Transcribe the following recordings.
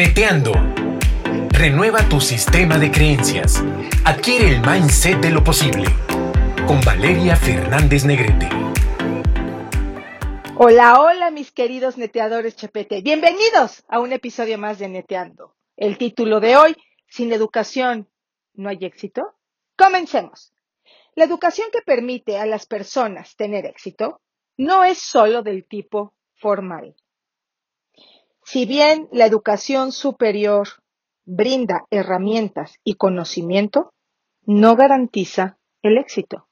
Neteando. Renueva tu sistema de creencias. Adquiere el mindset de lo posible. Con Valeria Fernández Negrete. Hola, hola mis queridos neteadores Chepete. Bienvenidos a un episodio más de Neteando. El título de hoy, Sin educación, ¿no hay éxito? Comencemos. La educación que permite a las personas tener éxito no es solo del tipo formal. Si bien la educación superior brinda herramientas y conocimiento, no garantiza el éxito.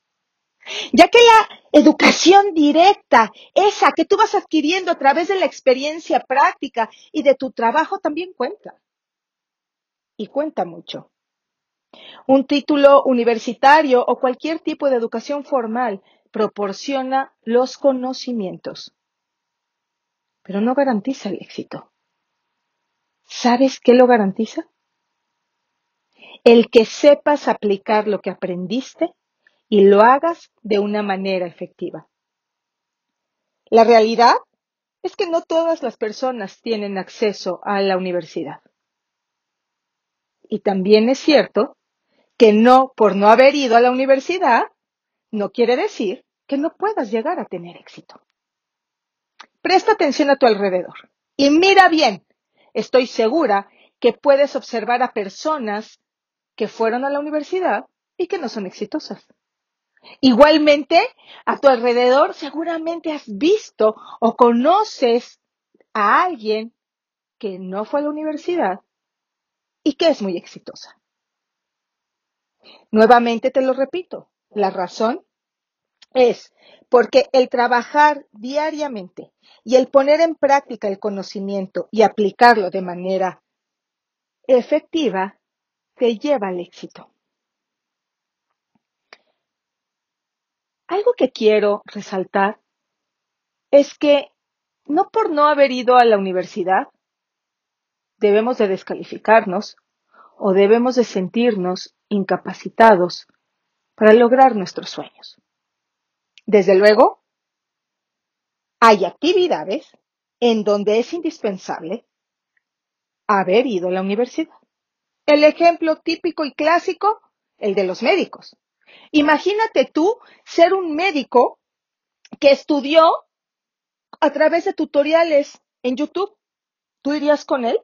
Ya que la educación directa, esa que tú vas adquiriendo a través de la experiencia práctica y de tu trabajo también cuenta. Y cuenta mucho. Un título universitario o cualquier tipo de educación formal proporciona los conocimientos, pero no garantiza el éxito. ¿Sabes qué lo garantiza? El que sepas aplicar lo que aprendiste y lo hagas de una manera efectiva. La realidad es que no todas las personas tienen acceso a la universidad. Y también es cierto que no por no haber ido a la universidad no quiere decir que no puedas llegar a tener éxito. Presta atención a tu alrededor y mira bien. Estoy segura que puedes observar a personas que fueron a la universidad y que no son exitosas. Igualmente, a tu alrededor seguramente has visto o conoces a alguien que no fue a la universidad y que es muy exitosa. Nuevamente te lo repito, la razón es porque el trabajar diariamente y el poner en práctica el conocimiento y aplicarlo de manera efectiva te lleva al éxito. Algo que quiero resaltar es que no por no haber ido a la universidad debemos de descalificarnos o debemos de sentirnos incapacitados para lograr nuestros sueños. Desde luego, hay actividades en donde es indispensable haber ido a la universidad. El ejemplo típico y clásico, el de los médicos. Imagínate tú ser un médico que estudió a través de tutoriales en YouTube. ¿Tú irías con él?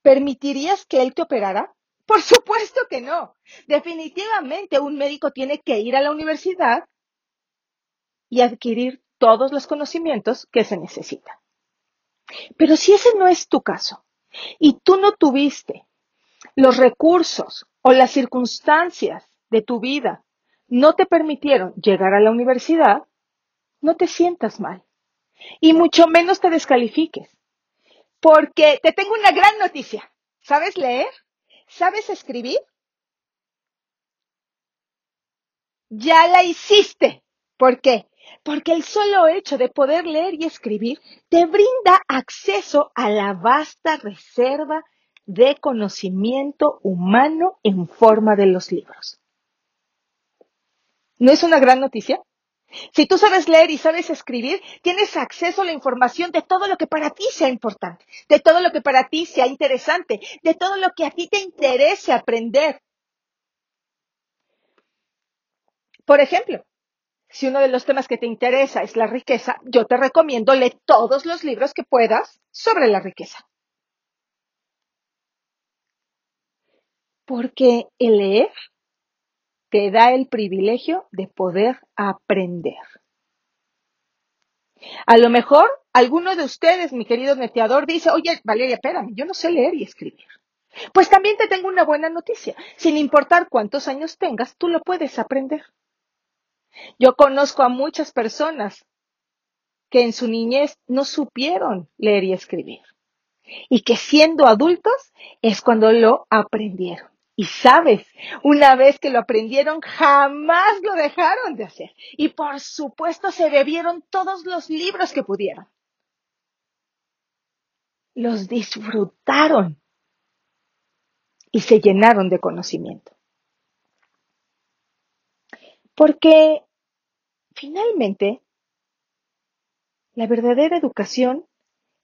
¿Permitirías que él te operara? Por supuesto que no. Definitivamente un médico tiene que ir a la universidad y adquirir todos los conocimientos que se necesitan. Pero si ese no es tu caso y tú no tuviste los recursos o las circunstancias de tu vida no te permitieron llegar a la universidad, no te sientas mal y mucho menos te descalifiques. Porque te tengo una gran noticia. ¿Sabes leer? ¿Sabes escribir? Ya la hiciste. ¿Por qué? Porque el solo hecho de poder leer y escribir te brinda acceso a la vasta reserva de conocimiento humano en forma de los libros. ¿No es una gran noticia? Si tú sabes leer y sabes escribir, tienes acceso a la información de todo lo que para ti sea importante, de todo lo que para ti sea interesante, de todo lo que a ti te interese aprender. Por ejemplo, si uno de los temas que te interesa es la riqueza, yo te recomiendo leer todos los libros que puedas sobre la riqueza. Porque el leer te da el privilegio de poder aprender. A lo mejor alguno de ustedes, mi querido neteador, dice, oye, Valeria, espérame, yo no sé leer y escribir. Pues también te tengo una buena noticia. Sin importar cuántos años tengas, tú lo puedes aprender. Yo conozco a muchas personas que en su niñez no supieron leer y escribir y que siendo adultos es cuando lo aprendieron. Y sabes, una vez que lo aprendieron, jamás lo dejaron de hacer. Y por supuesto se bebieron todos los libros que pudieron. Los disfrutaron y se llenaron de conocimiento. Porque finalmente, la verdadera educación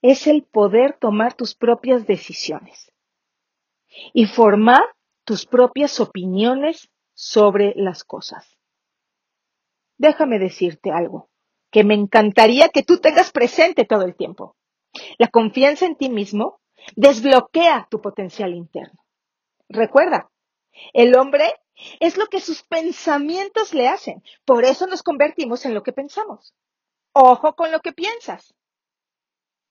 es el poder tomar tus propias decisiones y formar tus propias opiniones sobre las cosas. Déjame decirte algo que me encantaría que tú tengas presente todo el tiempo. La confianza en ti mismo desbloquea tu potencial interno. Recuerda, el hombre es lo que sus pensamientos le hacen. Por eso nos convertimos en lo que pensamos. Ojo con lo que piensas.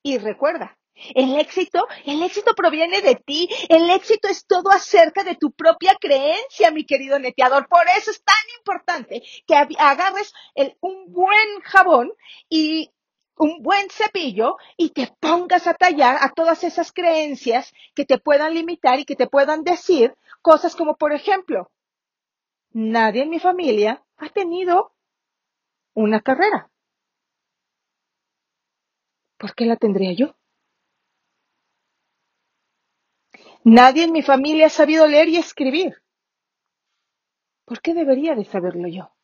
Y recuerda, el éxito, el éxito proviene de ti. El éxito es todo acerca de tu propia creencia, mi querido neteador. Por eso es tan importante que agarres un buen jabón y un buen cepillo y te pongas a tallar a todas esas creencias que te puedan limitar y que te puedan decir cosas como, por ejemplo, nadie en mi familia ha tenido una carrera. ¿Por qué la tendría yo? Nadie en mi familia ha sabido leer y escribir. ¿Por qué debería de saberlo yo?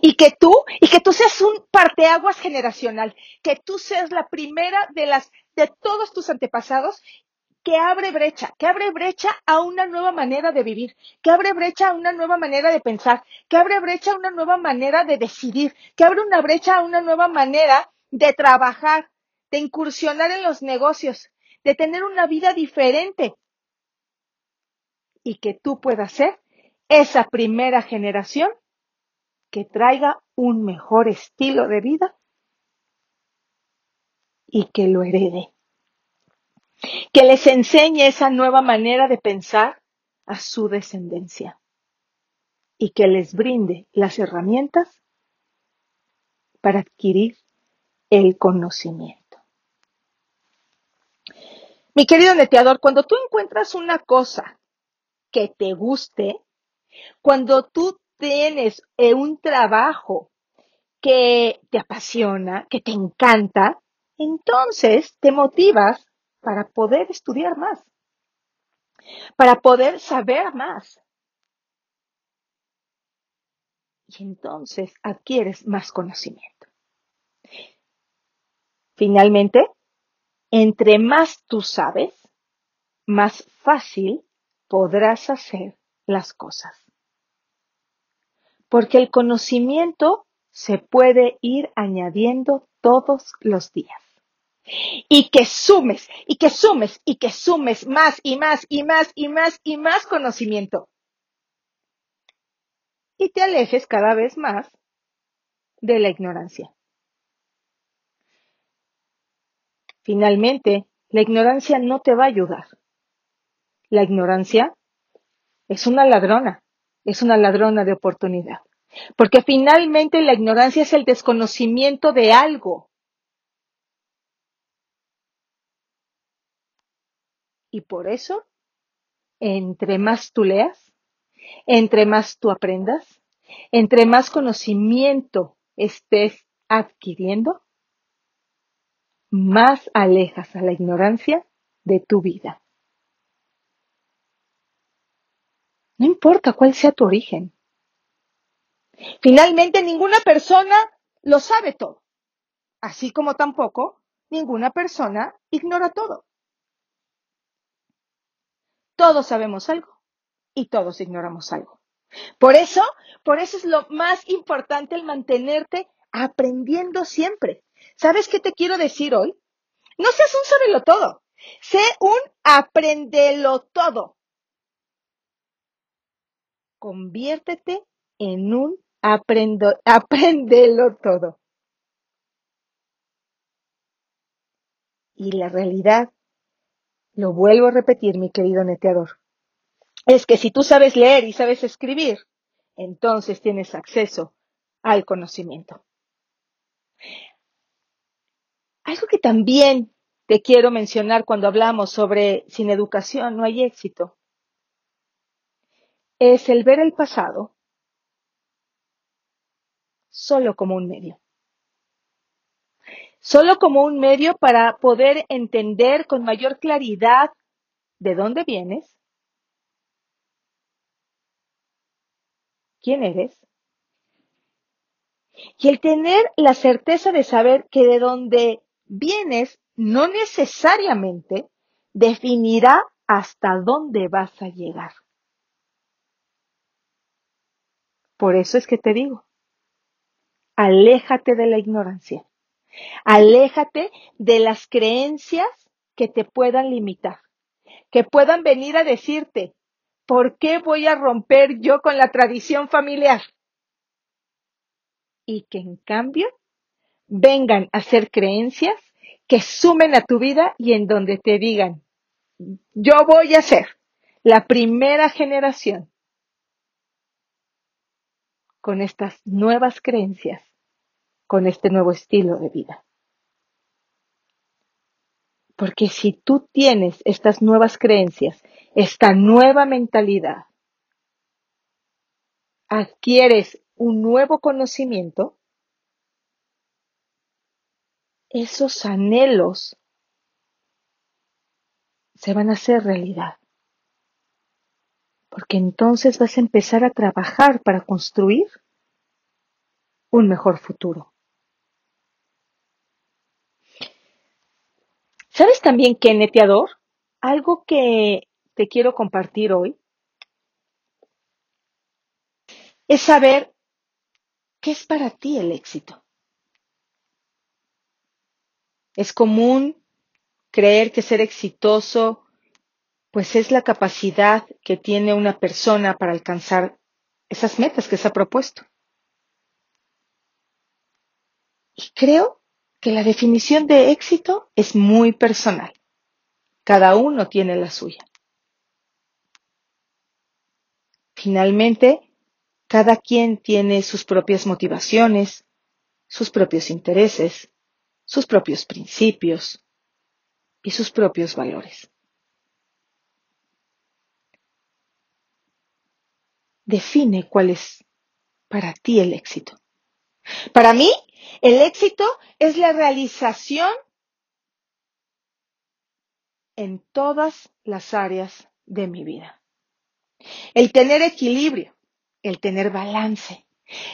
Y que tú, y que tú seas un parteaguas generacional, que tú seas la primera de las, de todos tus antepasados que abre brecha, que abre brecha a una nueva manera de vivir, que abre brecha a una nueva manera de pensar, que abre brecha a una nueva manera de decidir, que abre una brecha a una nueva manera de trabajar, de incursionar en los negocios, de tener una vida diferente. Y que tú puedas ser esa primera generación que traiga un mejor estilo de vida y que lo herede. Que les enseñe esa nueva manera de pensar a su descendencia y que les brinde las herramientas para adquirir el conocimiento. Mi querido neteador, cuando tú encuentras una cosa que te guste, cuando tú tienes eh, un trabajo que te apasiona, que te encanta, entonces te motivas para poder estudiar más, para poder saber más. Y entonces adquieres más conocimiento. Finalmente, entre más tú sabes, más fácil podrás hacer las cosas. Porque el conocimiento se puede ir añadiendo todos los días. Y que sumes, y que sumes, y que sumes más y más y más y más y más conocimiento. Y te alejes cada vez más de la ignorancia. Finalmente, la ignorancia no te va a ayudar. La ignorancia es una ladrona, es una ladrona de oportunidad. Porque finalmente la ignorancia es el desconocimiento de algo. Y por eso, entre más tú leas, entre más tú aprendas, entre más conocimiento estés adquiriendo, más alejas a la ignorancia de tu vida. No importa cuál sea tu origen. Finalmente, ninguna persona lo sabe todo, así como tampoco ninguna persona ignora todo. Todos sabemos algo y todos ignoramos algo. Por eso, por eso es lo más importante el mantenerte aprendiendo siempre. ¿Sabes qué te quiero decir hoy? No seas un sábelo todo. Sé un aprendelo todo. Conviértete en un aprendo, aprendelo todo. Y la realidad, lo vuelvo a repetir, mi querido neteador, es que si tú sabes leer y sabes escribir, entonces tienes acceso al conocimiento. Algo que también te quiero mencionar cuando hablamos sobre sin educación no hay éxito es el ver el pasado solo como un medio. Solo como un medio para poder entender con mayor claridad de dónde vienes, quién eres, y el tener la certeza de saber que de donde bienes no necesariamente definirá hasta dónde vas a llegar. Por eso es que te digo, aléjate de la ignorancia, aléjate de las creencias que te puedan limitar, que puedan venir a decirte, ¿por qué voy a romper yo con la tradición familiar? Y que en cambio vengan a ser creencias que sumen a tu vida y en donde te digan, yo voy a ser la primera generación con estas nuevas creencias, con este nuevo estilo de vida. Porque si tú tienes estas nuevas creencias, esta nueva mentalidad, adquieres un nuevo conocimiento, esos anhelos se van a hacer realidad. Porque entonces vas a empezar a trabajar para construir un mejor futuro. ¿Sabes también qué, neteador? Algo que te quiero compartir hoy es saber qué es para ti el éxito. Es común creer que ser exitoso pues es la capacidad que tiene una persona para alcanzar esas metas que se ha propuesto. Y creo que la definición de éxito es muy personal. Cada uno tiene la suya. Finalmente, cada quien tiene sus propias motivaciones, sus propios intereses, sus propios principios y sus propios valores. Define cuál es para ti el éxito. Para mí, el éxito es la realización en todas las áreas de mi vida. El tener equilibrio, el tener balance,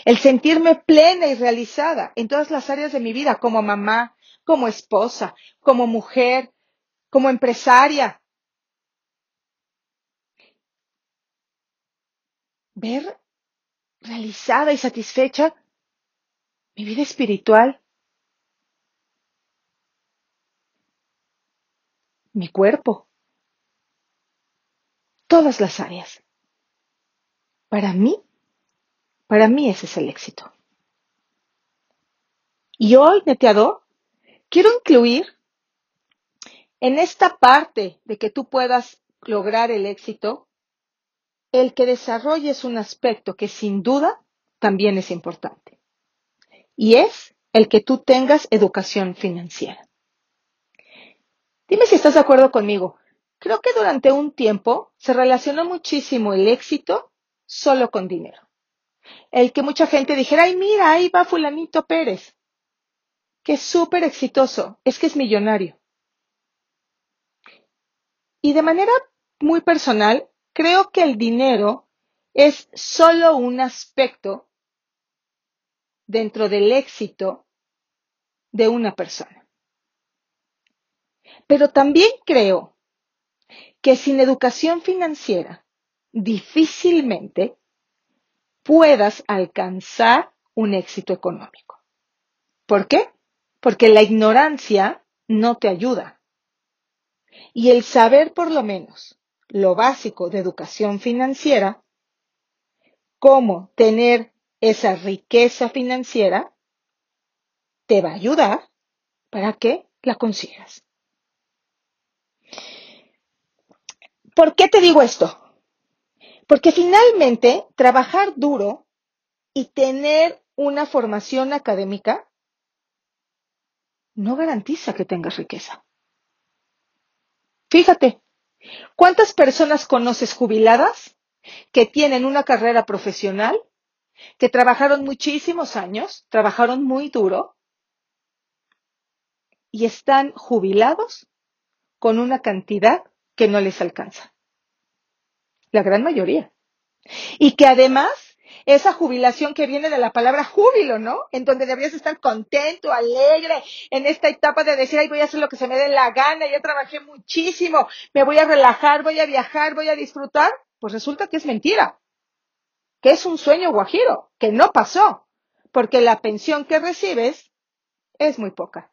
el sentirme plena y realizada en todas las áreas de mi vida, como mamá, como esposa, como mujer, como empresaria. Ver realizada y satisfecha mi vida espiritual, mi cuerpo, todas las áreas. Para mí, para mí ese es el éxito. Y hoy, neteador, quiero incluir en esta parte de que tú puedas lograr el éxito, el que desarrolles un aspecto que sin duda también es importante. Y es el que tú tengas educación financiera. Dime si estás de acuerdo conmigo. Creo que durante un tiempo se relacionó muchísimo el éxito solo con dinero el que mucha gente dijera, ay, mira, ahí va fulanito Pérez, que es súper exitoso, es que es millonario. Y de manera muy personal, creo que el dinero es solo un aspecto dentro del éxito de una persona. Pero también creo que sin educación financiera, difícilmente puedas alcanzar un éxito económico. ¿Por qué? Porque la ignorancia no te ayuda. Y el saber por lo menos lo básico de educación financiera, cómo tener esa riqueza financiera, te va a ayudar para que la consigas. ¿Por qué te digo esto? Porque finalmente, trabajar duro y tener una formación académica no garantiza que tengas riqueza. Fíjate, ¿cuántas personas conoces jubiladas que tienen una carrera profesional, que trabajaron muchísimos años, trabajaron muy duro y están jubilados con una cantidad que no les alcanza? la gran mayoría. Y que además esa jubilación que viene de la palabra júbilo, ¿no? En donde deberías estar contento, alegre, en esta etapa de decir, ay, voy a hacer lo que se me dé la gana, ya trabajé muchísimo, me voy a relajar, voy a viajar, voy a disfrutar. Pues resulta que es mentira, que es un sueño guajiro, que no pasó, porque la pensión que recibes es muy poca.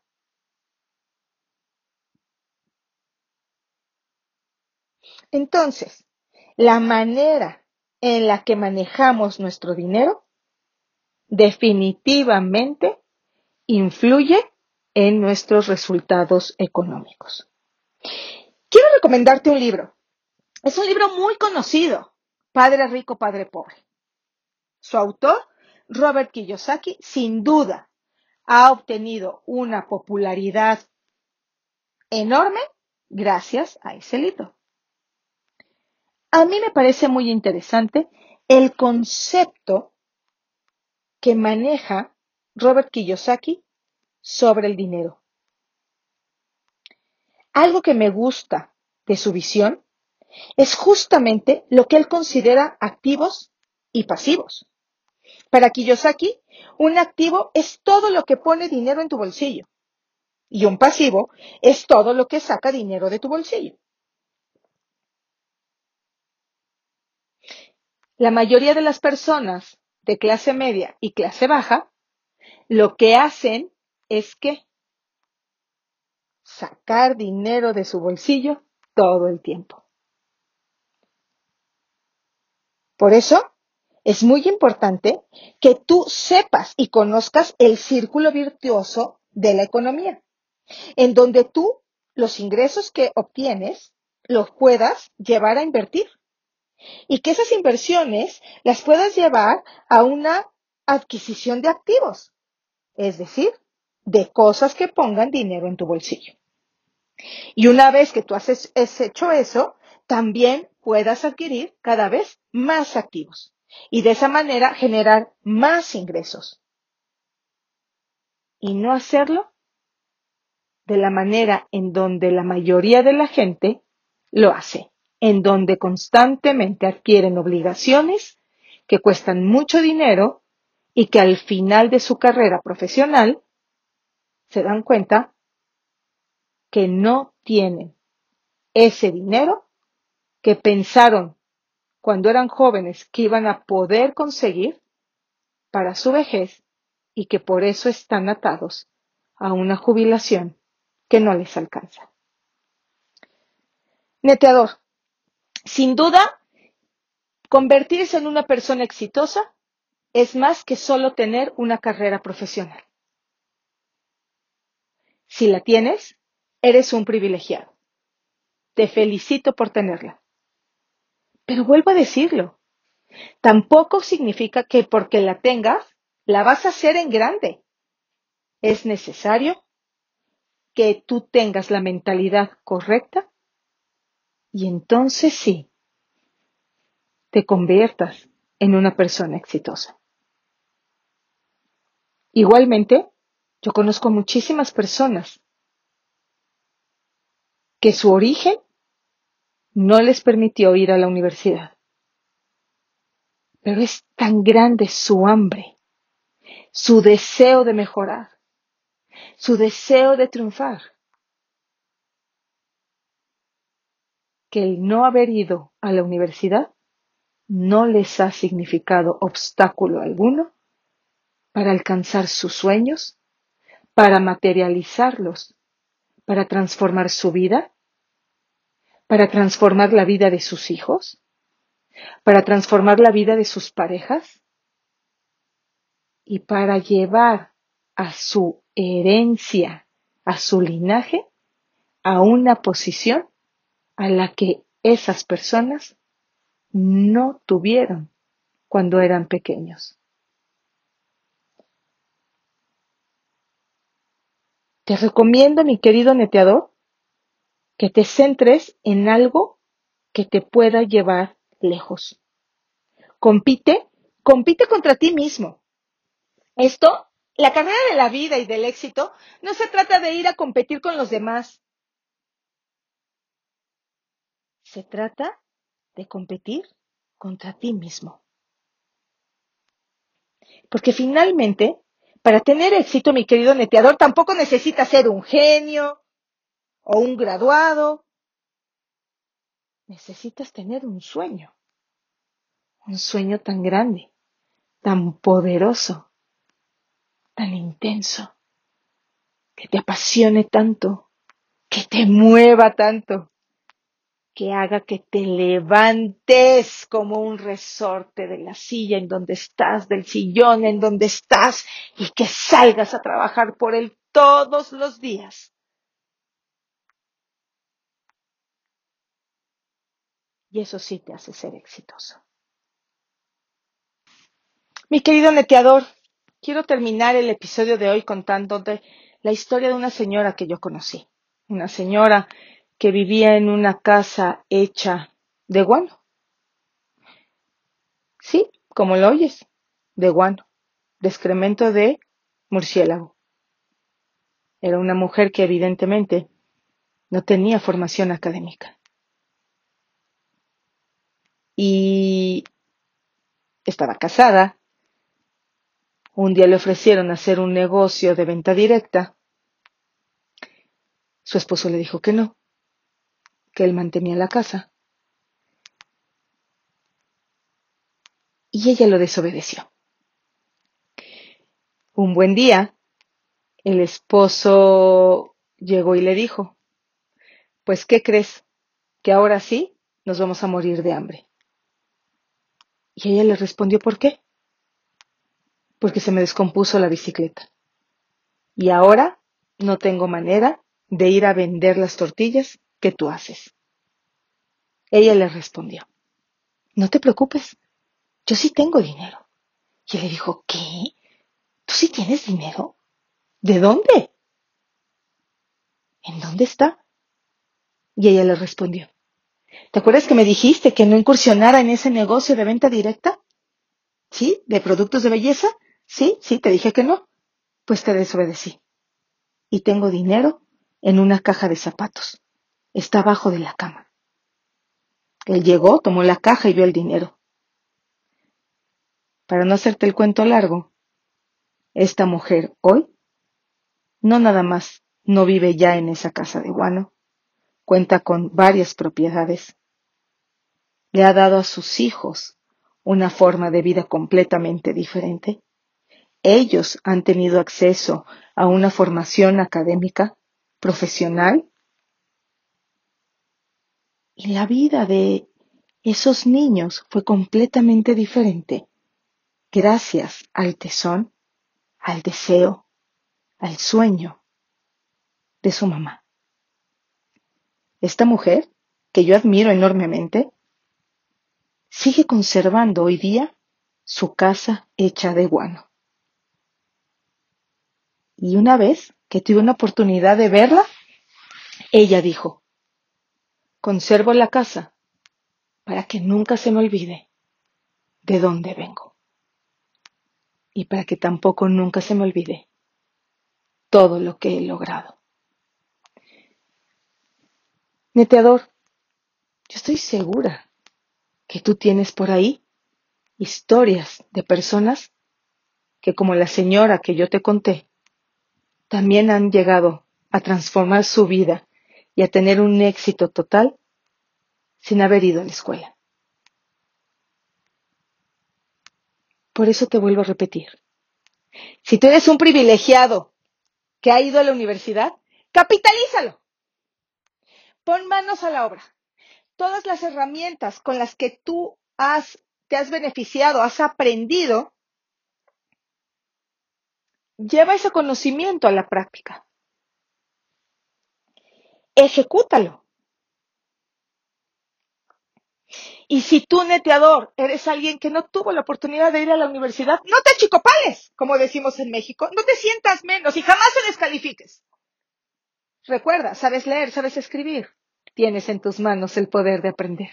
Entonces, la manera en la que manejamos nuestro dinero definitivamente influye en nuestros resultados económicos. Quiero recomendarte un libro. Es un libro muy conocido, Padre Rico, Padre Pobre. Su autor, Robert Kiyosaki, sin duda ha obtenido una popularidad enorme gracias a ese libro. A mí me parece muy interesante el concepto que maneja Robert Kiyosaki sobre el dinero. Algo que me gusta de su visión es justamente lo que él considera activos y pasivos. Para Kiyosaki, un activo es todo lo que pone dinero en tu bolsillo y un pasivo es todo lo que saca dinero de tu bolsillo. La mayoría de las personas de clase media y clase baja lo que hacen es que sacar dinero de su bolsillo todo el tiempo. Por eso es muy importante que tú sepas y conozcas el círculo virtuoso de la economía, en donde tú los ingresos que obtienes los puedas llevar a invertir y que esas inversiones las puedas llevar a una adquisición de activos, es decir, de cosas que pongan dinero en tu bolsillo. Y una vez que tú has hecho eso, también puedas adquirir cada vez más activos y de esa manera generar más ingresos. Y no hacerlo de la manera en donde la mayoría de la gente lo hace en donde constantemente adquieren obligaciones que cuestan mucho dinero y que al final de su carrera profesional se dan cuenta que no tienen ese dinero que pensaron cuando eran jóvenes que iban a poder conseguir para su vejez y que por eso están atados a una jubilación que no les alcanza. Neteador, sin duda, convertirse en una persona exitosa es más que solo tener una carrera profesional. Si la tienes, eres un privilegiado. Te felicito por tenerla. Pero vuelvo a decirlo, tampoco significa que porque la tengas, la vas a hacer en grande. Es necesario que tú tengas la mentalidad correcta y entonces sí, te conviertas en una persona exitosa. Igualmente, yo conozco muchísimas personas que su origen no les permitió ir a la universidad. Pero es tan grande su hambre, su deseo de mejorar, su deseo de triunfar, que el no haber ido a la universidad no les ha significado obstáculo alguno para alcanzar sus sueños, para materializarlos, para transformar su vida, para transformar la vida de sus hijos, para transformar la vida de sus parejas y para llevar a su herencia, a su linaje, a una posición a la que esas personas no tuvieron cuando eran pequeños. Te recomiendo, mi querido neteador, que te centres en algo que te pueda llevar lejos. Compite, compite contra ti mismo. Esto, la carrera de la vida y del éxito, no se trata de ir a competir con los demás. Se trata de competir contra ti mismo. Porque finalmente, para tener éxito, mi querido neteador, tampoco necesitas ser un genio o un graduado. Necesitas tener un sueño. Un sueño tan grande, tan poderoso, tan intenso, que te apasione tanto, que te mueva tanto, que haga que te levantes como un resorte de la silla en donde estás, del sillón en donde estás, y que salgas a trabajar por él todos los días. Y eso sí te hace ser exitoso. Mi querido neteador, quiero terminar el episodio de hoy contándote la historia de una señora que yo conocí. Una señora que vivía en una casa hecha de guano. Sí, como lo oyes, de guano, de excremento de murciélago. Era una mujer que evidentemente no tenía formación académica. Y estaba casada. Un día le ofrecieron hacer un negocio de venta directa. Su esposo le dijo que no que él mantenía la casa. Y ella lo desobedeció. Un buen día, el esposo llegó y le dijo, pues, ¿qué crees? Que ahora sí nos vamos a morir de hambre. Y ella le respondió, ¿por qué? Porque se me descompuso la bicicleta. Y ahora no tengo manera de ir a vender las tortillas ¿qué tú haces? Ella le respondió, no te preocupes, yo sí tengo dinero. Y él le dijo, ¿qué? ¿Tú sí tienes dinero? ¿De dónde? ¿En dónde está? Y ella le respondió, ¿te acuerdas que me dijiste que no incursionara en ese negocio de venta directa? ¿Sí? ¿De productos de belleza? Sí, sí, te dije que no. Pues te desobedecí. Y tengo dinero en una caja de zapatos. Está abajo de la cama. Él llegó, tomó la caja y vio el dinero. Para no hacerte el cuento largo, esta mujer hoy no nada más no vive ya en esa casa de guano, cuenta con varias propiedades. Le ha dado a sus hijos una forma de vida completamente diferente. Ellos han tenido acceso a una formación académica, profesional y la vida de esos niños fue completamente diferente gracias al tesón, al deseo, al sueño de su mamá. Esta mujer, que yo admiro enormemente, sigue conservando hoy día su casa hecha de guano. Y una vez que tuve una oportunidad de verla, ella dijo, Conservo la casa para que nunca se me olvide de dónde vengo. Y para que tampoco nunca se me olvide todo lo que he logrado. Neteador, yo estoy segura que tú tienes por ahí historias de personas que como la señora que yo te conté, también han llegado a transformar su vida y a tener un éxito total sin haber ido a la escuela. Por eso te vuelvo a repetir. Si tú eres un privilegiado que ha ido a la universidad, capitalízalo. Pon manos a la obra. Todas las herramientas con las que tú has, te has beneficiado, has aprendido, lleva ese conocimiento a la práctica ejecútalo. Y si tú, neteador, eres alguien que no tuvo la oportunidad de ir a la universidad, no te chicopales, como decimos en México, no te sientas menos y jamás te descalifiques. Recuerda, sabes leer, sabes escribir, tienes en tus manos el poder de aprender.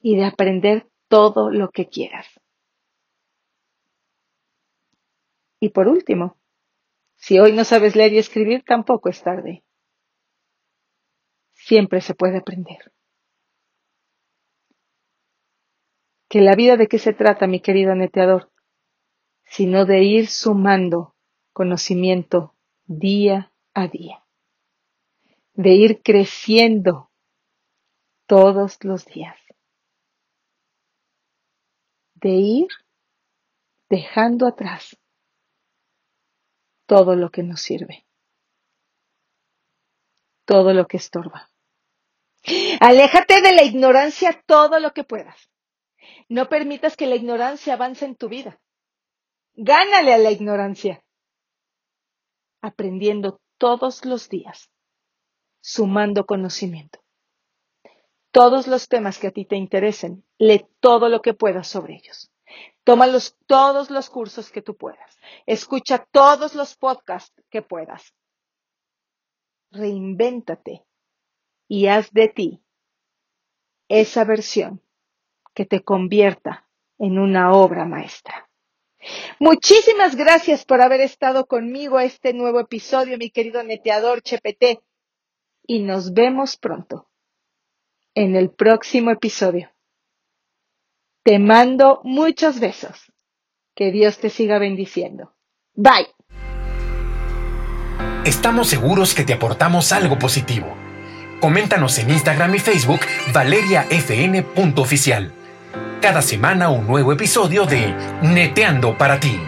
Y de aprender todo lo que quieras. Y por último, si hoy no sabes leer y escribir, tampoco es tarde. Siempre se puede aprender. Que la vida de qué se trata, mi querido neteador, sino de ir sumando conocimiento día a día, de ir creciendo todos los días, de ir dejando atrás todo lo que nos sirve, todo lo que estorba. Aléjate de la ignorancia todo lo que puedas. No permitas que la ignorancia avance en tu vida. Gánale a la ignorancia. Aprendiendo todos los días. Sumando conocimiento. Todos los temas que a ti te interesen, lee todo lo que puedas sobre ellos. Toma todos los cursos que tú puedas. Escucha todos los podcasts que puedas. Reinvéntate y haz de ti esa versión que te convierta en una obra maestra. Muchísimas gracias por haber estado conmigo a este nuevo episodio, mi querido neteador Chepete. Y nos vemos pronto en el próximo episodio. Te mando muchos besos. Que Dios te siga bendiciendo. Bye. Estamos seguros que te aportamos algo positivo. Coméntanos en Instagram y Facebook valeriafn.oficial. Cada semana un nuevo episodio de Neteando para ti.